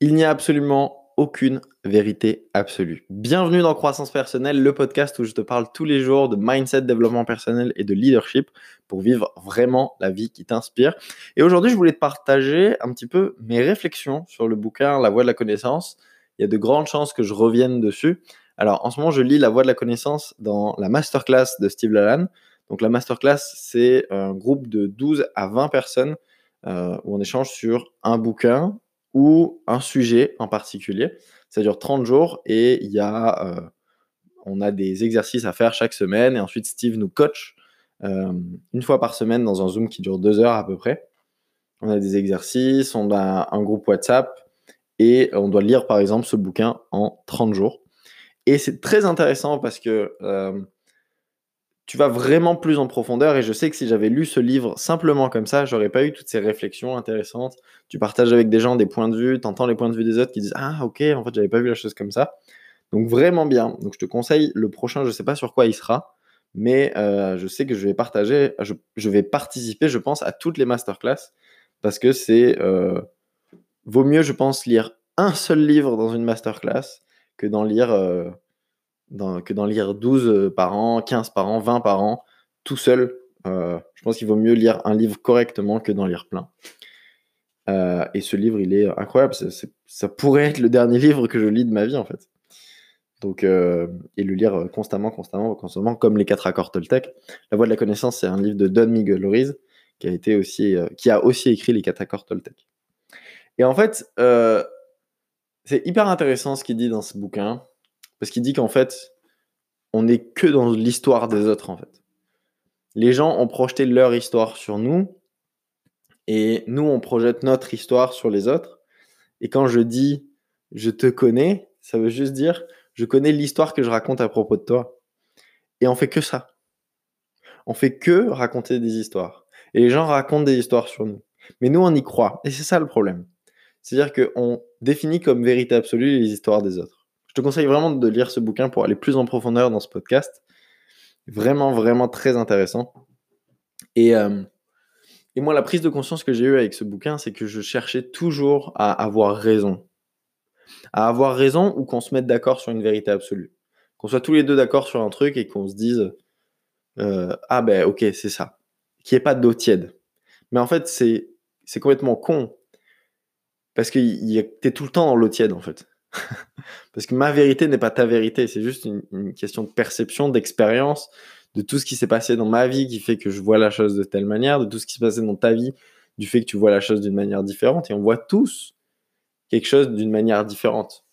Il n'y a absolument aucune vérité absolue. Bienvenue dans Croissance personnelle, le podcast où je te parle tous les jours de mindset, développement personnel et de leadership pour vivre vraiment la vie qui t'inspire. Et aujourd'hui, je voulais te partager un petit peu mes réflexions sur le bouquin La voie de la connaissance. Il y a de grandes chances que je revienne dessus. Alors, en ce moment, je lis La voie de la connaissance dans la masterclass de Steve Lalan. Donc, la masterclass, c'est un groupe de 12 à 20 personnes euh, où on échange sur un bouquin ou un sujet en particulier. Ça dure 30 jours et il y a, euh, on a des exercices à faire chaque semaine et ensuite Steve nous coach euh, une fois par semaine dans un Zoom qui dure deux heures à peu près. On a des exercices, on a un groupe WhatsApp et on doit lire par exemple ce bouquin en 30 jours. Et c'est très intéressant parce que euh, tu vas vraiment plus en profondeur. Et je sais que si j'avais lu ce livre simplement comme ça, j'aurais pas eu toutes ces réflexions intéressantes. Tu partages avec des gens des points de vue, tu entends les points de vue des autres qui disent Ah, ok, en fait, j'avais pas vu la chose comme ça. Donc, vraiment bien. Donc, je te conseille le prochain, je sais pas sur quoi il sera, mais euh, je sais que je vais partager, je, vais participer, je pense, à toutes les masterclass parce que c'est. Euh, vaut mieux, je pense, lire un seul livre dans une masterclass que d'en lire. Euh, que d'en lire 12 euh, par an, 15 par an, 20 par an, tout seul. Euh, je pense qu'il vaut mieux lire un livre correctement que d'en lire plein. Euh, et ce livre, il est incroyable. ça pourrait être le dernier livre que je lis de ma vie, en fait. Donc, et le lire constamment, constamment, constamment, comme les quatre accords Toltec. La voie de la connaissance, c'est un livre de Don Miguel Ruiz, qui a, été aussi, qui a aussi écrit les quatre accords Toltec. Et en fait, c'est hyper intéressant ce qu'il dit dans ce bouquin. Parce qu'il dit qu'en fait, on n'est que dans l'histoire des autres, en fait. Les gens ont projeté leur histoire sur nous, et nous, on projette notre histoire sur les autres. Et quand je dis je te connais, ça veut juste dire je connais l'histoire que je raconte à propos de toi. Et on fait que ça. On fait que raconter des histoires. Et les gens racontent des histoires sur nous. Mais nous, on y croit. Et c'est ça le problème. C'est-à-dire qu'on définit comme vérité absolue les histoires des autres. Je te conseille vraiment de lire ce bouquin pour aller plus en profondeur dans ce podcast. Vraiment, vraiment très intéressant. Et, euh, et moi, la prise de conscience que j'ai eue avec ce bouquin, c'est que je cherchais toujours à avoir raison. À avoir raison ou qu'on se mette d'accord sur une vérité absolue. Qu'on soit tous les deux d'accord sur un truc et qu'on se dise euh, Ah ben ok, c'est ça. Qu'il n'y ait pas d'eau tiède. Mais en fait, c'est, c'est complètement con. Parce que t'es tout le temps dans l'eau tiède en fait. Parce que ma vérité n'est pas ta vérité, c'est juste une, question de perception, d'expérience, de tout ce qui s'est passé dans ma vie qui fait que je vois la chose de telle manière, de tout ce qui s'est passé dans ta vie du fait que tu vois la chose d'une manière différente. Et on voit tous quelque chose d'une manière différente.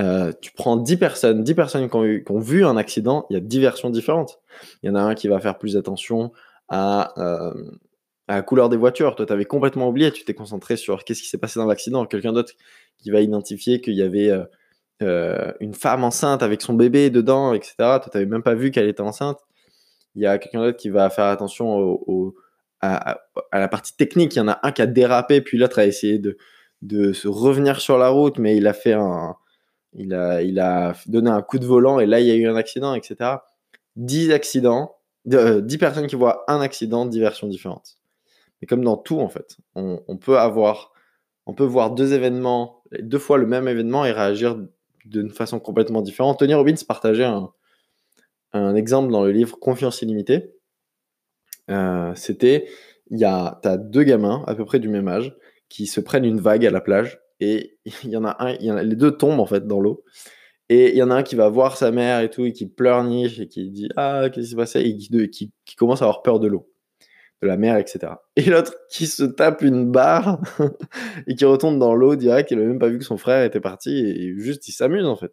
Euh, tu prends 10 personnes, 10 personnes qui ont, vu un accident, il y a 10 versions différentes. Il y en a un qui va faire plus attention à, euh, à la couleur des voitures. Toi, tu avais complètement oublié, tu t'es concentré sur qu'est-ce qui s'est passé dans l'accident. Quelqu'un d'autre qui va identifier qu'il y avait euh, euh, une femme enceinte avec son bébé dedans, etc. Toi, tu n'avais même pas vu qu'elle était enceinte. Il y a quelqu'un d'autre qui va faire attention à, la partie technique. Il y en a un qui a dérapé, puis l'autre a essayé de, de se revenir sur la route, mais il a fait un. Il a, il a donné un coup de volant et là, il y a eu un accident, etc. 10 accidents, 10 euh, personnes qui voient un accident, 10 versions différentes. Mais comme dans tout, en fait, on, peut avoir, on peut voir deux événements deux fois le même événement et réagir d'une façon complètement différente. Tony Robbins partageait un, exemple dans le livre Confiance illimitée. Euh, c'était, il y a, as deux gamins à peu près du même âge qui se prennent une vague à la plage et il y en a un, les deux tombent en fait dans l'eau. Et il y en a un qui va voir sa mère et tout, et qui pleurniche et qui dit Ah, qu'est-ce qui s'est passé? Et qui, commence à avoir peur de l'eau de la mer, etc. Et l'autre qui se tape une barre et qui retombe dans l'eau direct, il n'a même pas vu que son frère était parti et juste il s'amuse en fait.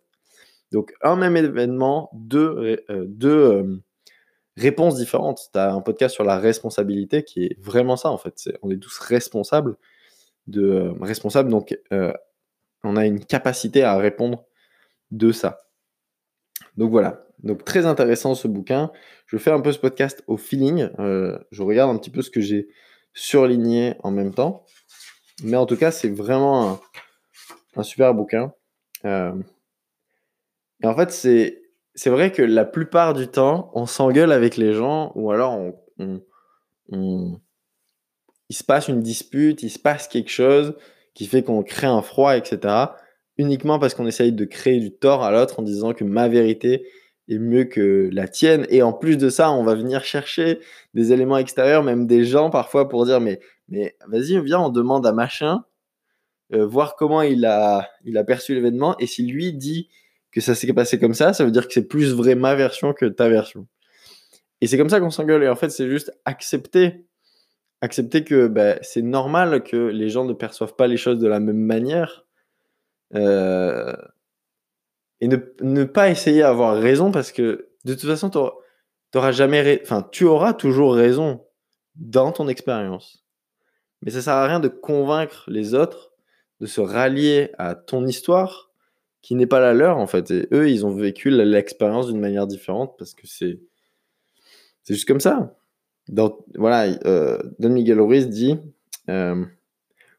Donc un même événement, deux, euh, deux euh, réponses différentes. Tu as un podcast sur la responsabilité qui est vraiment ça en fait. on est tous responsables de euh, responsables, donc on a une capacité à répondre de ça. Donc voilà, donc très intéressant ce bouquin. Je fais un peu ce podcast au feeling. Euh, je regarde un petit peu ce que j'ai surligné en même temps. Mais en tout cas, c'est vraiment un, super bouquin. Euh, et en fait, c'est, vrai que la plupart du temps, on s'engueule avec les gens ou alors il se passe une dispute, il se passe quelque chose qui fait qu'on crée un froid, etc., uniquement parce qu'on essaye de créer du tort à l'autre en disant que ma vérité est mieux que la tienne. Et en plus de ça, on va venir chercher des éléments extérieurs, même des gens parfois, pour dire mais, mais vas-y, viens, on demande à machin, euh, voir comment il a, il a perçu l'événement. Et si lui dit que ça s'est passé comme ça, ça veut dire que c'est plus vrai ma version que ta version. Et c'est comme ça qu'on s'engueule. Et en fait, c'est juste accepter. Accepter que bah, c'est normal que les gens ne perçoivent pas les choses de la même manière. Euh, et ne, pas essayer d'avoir raison parce que de toute façon, t'auras jamais, enfin, tu auras toujours raison dans ton expérience. Mais ça sert à rien de convaincre les autres de se rallier à ton histoire qui n'est pas la leur en fait. Et eux, ils ont vécu l'expérience d'une manière différente parce que c'est c'est juste comme ça. voilà, euh, Don Miguel Ruiz dit euh,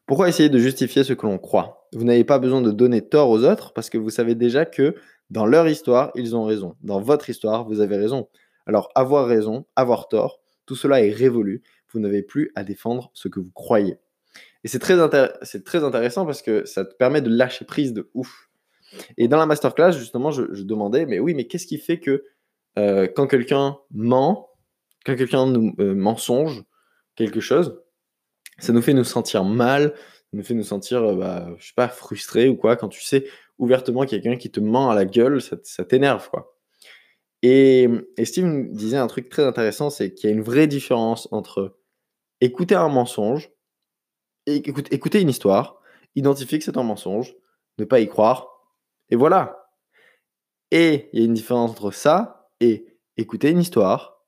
Pourquoi essayer de justifier ce que l'on croit? Vous n'avez pas besoin de donner tort aux autres parce que vous savez déjà que dans leur histoire, ils ont raison. Dans votre histoire, vous avez raison. Alors, avoir raison, avoir tort, tout cela est révolu. Vous n'avez plus à défendre ce que vous croyez. Et c'est très, très intéressant parce que ça te permet de lâcher prise de ouf. Et dans la masterclass, justement, je, demandais, mais oui, mais qu'est-ce qui fait que euh, quand quelqu'un ment, quand quelqu'un nous euh, mensonge quelque chose, ça nous fait nous sentir mal, ça nous fait nous sentir, euh, bah, je sais pas, frustré ou quoi, quand tu sais ouvertement quelqu'un qui te ment à la gueule, ça, t'énerve, quoi. Et, Steve disait un truc très intéressant, c'est qu'il y a une vraie différence entre écouter un mensonge, écouter une histoire, identifier que c'est un mensonge, ne pas y croire, et voilà. Et il y a une différence entre ça et écouter une histoire,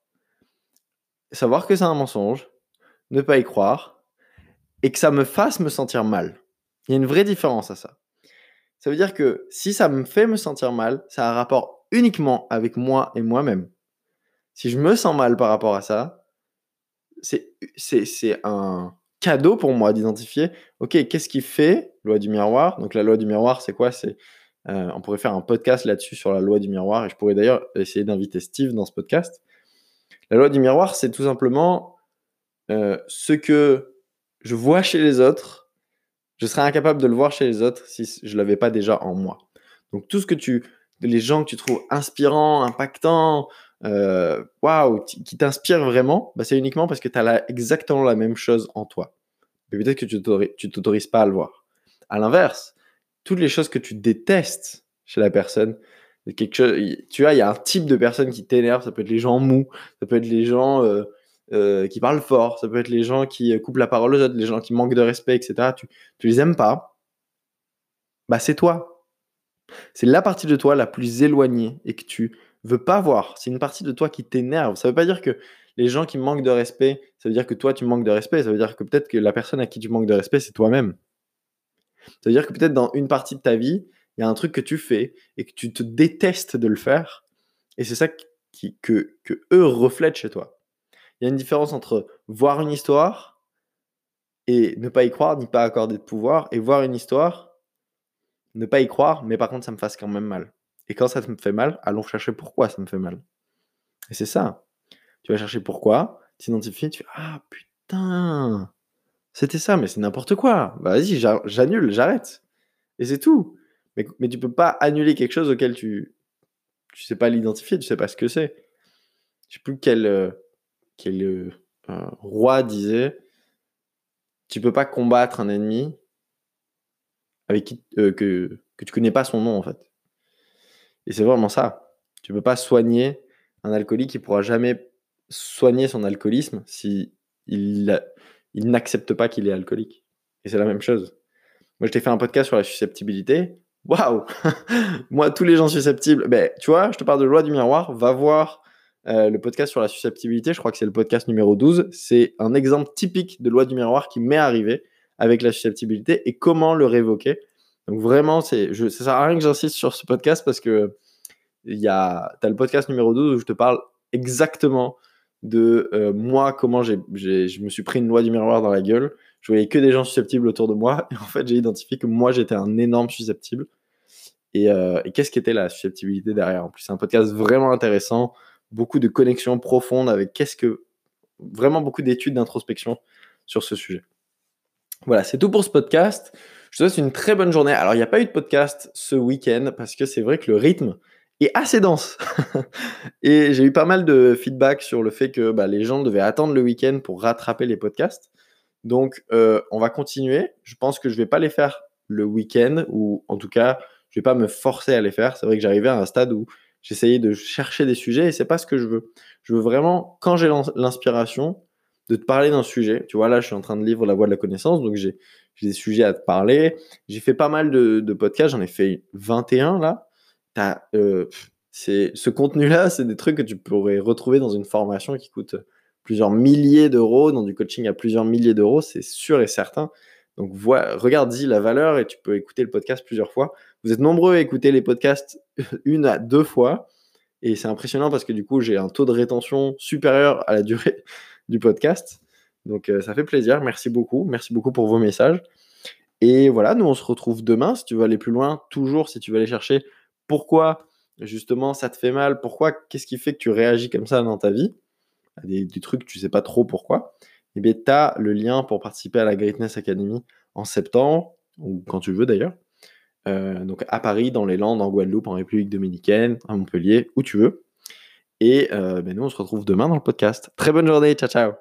savoir que c'est un mensonge, ne pas y croire, et que ça me fasse me sentir mal. Il y a une vraie différence à ça. Ça veut dire que si ça me fait me sentir mal, ça a un rapport uniquement avec moi et moi-même. Si je me sens mal par rapport à ça, c'est un cadeau pour moi d'identifier, ok, qu'est-ce qui fait loi du miroir? Donc la loi du miroir, c'est quoi? C'est euh, On pourrait faire un podcast là-dessus sur la loi du miroir, et je pourrais d'ailleurs essayer d'inviter Steve dans ce podcast. La loi du miroir, c'est tout simplement euh, ce que je vois chez les autres, je serais incapable de le voir chez les autres si je ne l'avais pas déjà en moi. Donc tout ce que tu, les gens que tu trouves inspirants, impactants, euh, waouh, qui t'inspirent vraiment, bah, c'est uniquement parce que tu as exactement la même chose en toi. Mais peut-être que tu ne t'autorises pas à le voir. À l'inverse, toutes les choses que tu détestes chez la personne, quelque chose, tu vois, il y a un type de personne qui t'énerve, ça peut être les gens mous, ça peut être les gens euh, euh, qui parlent fort, ça peut être les gens qui euh, coupent la parole aux autres, les gens qui manquent de respect, etc. Tu, tu les aimes pas, bah c'est toi. C'est la partie de toi la plus éloignée et que tu veux pas voir. C'est une partie de toi qui t'énerve. Ça veut pas dire que les gens qui manquent de respect, ça veut dire que toi tu manques de respect. Ça veut dire que peut-être que la personne à qui tu manques de respect, c'est toi-même. Ça veut dire que peut-être dans une partie de ta vie, il y a un truc que tu fais et que tu te détestes de le faire. Et c'est ça qui, que, que eux reflètent chez toi. Il y a une différence entre voir une histoire et ne pas y croire, ni pas accorder de pouvoir, et voir une histoire, ne pas y croire, mais par contre ça me fasse quand même mal. Et quand ça me fait mal, allons chercher pourquoi ça me fait mal. Et c'est ça. Tu vas chercher pourquoi, t'identifies, tu fais Ah putain, c'était ça, mais c'est n'importe quoi. Bah, vas-y, j'annule, j'arrête. Et c'est tout. Mais, mais tu peux pas annuler quelque chose auquel tu tu sais pas l'identifier, tu sais pas ce que c'est. Je sais plus quel, euh, quel euh, roi disait tu peux pas combattre un ennemi avec qui, euh, que, que tu connais pas son nom en fait. Et c'est vraiment ça. Tu peux pas soigner un alcoolique qui pourra jamais soigner son alcoolisme si il, il n'accepte pas qu'il est alcoolique. Et c'est la même chose. Moi, je t'ai fait un podcast sur la susceptibilité. Waouh Moi, tous les gens susceptibles, ben, tu vois, je te parle de loi du miroir, va voir euh, le podcast sur la susceptibilité, je crois que c'est le podcast numéro 12. C'est un exemple typique de loi du miroir qui m'est arrivé avec la susceptibilité et comment le révoquer. Donc vraiment, c'est, je, ça sert à rien que j'insiste sur ce podcast parce que il y a, as le podcast numéro 12 où je te parle exactement de euh, moi, comment j'ai, je me suis pris une loi du miroir dans la gueule. Je voyais que des gens susceptibles autour de moi. Et en fait, j'ai identifié que moi, j'étais un énorme susceptible. Et, euh, et qu'est-ce qu'était la susceptibilité derrière? En plus, c'est un podcast vraiment intéressant. Beaucoup de connexions profondes avec qu'est-ce que. Vraiment beaucoup d'études d'introspection sur ce sujet. Voilà, c'est tout pour ce podcast. Je te souhaite une très bonne journée. Alors, il n'y a pas eu de podcast ce week-end parce que c'est vrai que le rythme est assez dense. et j'ai eu pas mal de feedback sur le fait que bah, les gens devaient attendre le week-end pour rattraper les podcasts. Donc, euh, on va continuer. Je pense que je ne vais pas les faire le week-end, ou en tout cas, je ne vais pas me forcer à les faire. C'est vrai que j'arrivais à un stade où j'essayais de chercher des sujets et c'est pas ce que je veux. Je veux vraiment, quand j'ai l'inspiration, de te parler d'un sujet. Tu vois, là, je suis en train de lire La Voix de la connaissance, donc j'ai des sujets à te parler. J'ai fait pas mal de, podcasts, j'en ai fait 21 là. As, euh, ce contenu-là, c'est des trucs que tu pourrais retrouver dans une formation qui coûte plusieurs milliers d'euros, dans du coaching à plusieurs milliers d'euros, c'est sûr et certain. Donc, regarde-y la valeur et tu peux écouter le podcast plusieurs fois. Vous êtes nombreux à écouter les podcasts une à deux fois. Et c'est impressionnant parce que du coup, j'ai un taux de rétention supérieur à la durée du podcast. Donc, euh, ça fait plaisir. Merci beaucoup. Merci beaucoup pour vos messages. Et voilà, nous, on se retrouve demain. Si tu veux aller plus loin, toujours, si tu veux aller chercher pourquoi, justement, ça te fait mal, pourquoi, qu'est-ce qui fait que tu réagis comme ça dans ta vie, des, des trucs, tu sais pas trop pourquoi, eh bien, tu as le lien pour participer à la Greatness Academy en septembre, ou quand tu veux d'ailleurs. Euh, donc à Paris, dans les Landes, en Guadeloupe, en République Dominicaine, à Montpellier, où tu veux. Et euh, ben, nous, on se retrouve demain dans le podcast. Très bonne journée, ciao ciao